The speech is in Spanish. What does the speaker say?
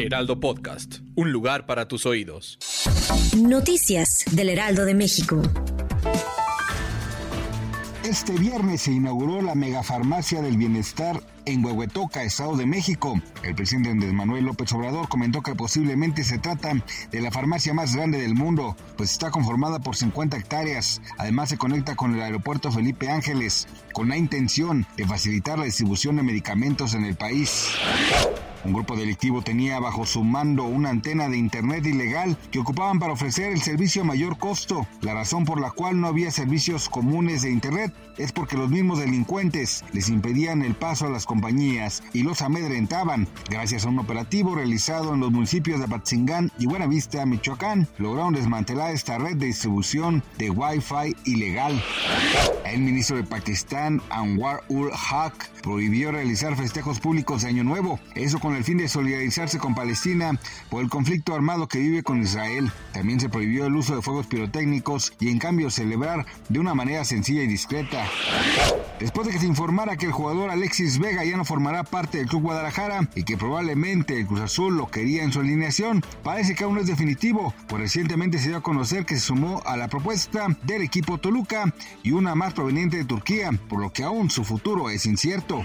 Heraldo Podcast, un lugar para tus oídos. Noticias del Heraldo de México. Este viernes se inauguró la megafarmacia del bienestar en Huehuetoca, Estado de México. El presidente Andrés Manuel López Obrador comentó que posiblemente se trata de la farmacia más grande del mundo, pues está conformada por 50 hectáreas. Además se conecta con el aeropuerto Felipe Ángeles, con la intención de facilitar la distribución de medicamentos en el país. Un grupo delictivo tenía bajo su mando una antena de Internet ilegal que ocupaban para ofrecer el servicio a mayor costo. La razón por la cual no había servicios comunes de Internet es porque los mismos delincuentes les impedían el paso a las compañías y los amedrentaban. Gracias a un operativo realizado en los municipios de Apatzingán y Buenavista, Michoacán, lograron desmantelar esta red de distribución de Wi-Fi ilegal. El ministro de Pakistán, Anwar ul Haq, prohibió realizar festejos públicos de Año Nuevo, eso con el fin de solidarizarse con Palestina por el conflicto armado que vive con Israel. También se prohibió el uso de fuegos pirotécnicos y en cambio celebrar de una manera sencilla y discreta. Después de que se informara que el jugador Alexis Vega ya no formará parte del Club Guadalajara y que probablemente el Cruz Azul lo quería en su alineación, parece que aún no es definitivo, pues recientemente se dio a conocer que se sumó a la propuesta del equipo Toluca y una más proveniente de Turquía, por lo que aún su futuro es incierto.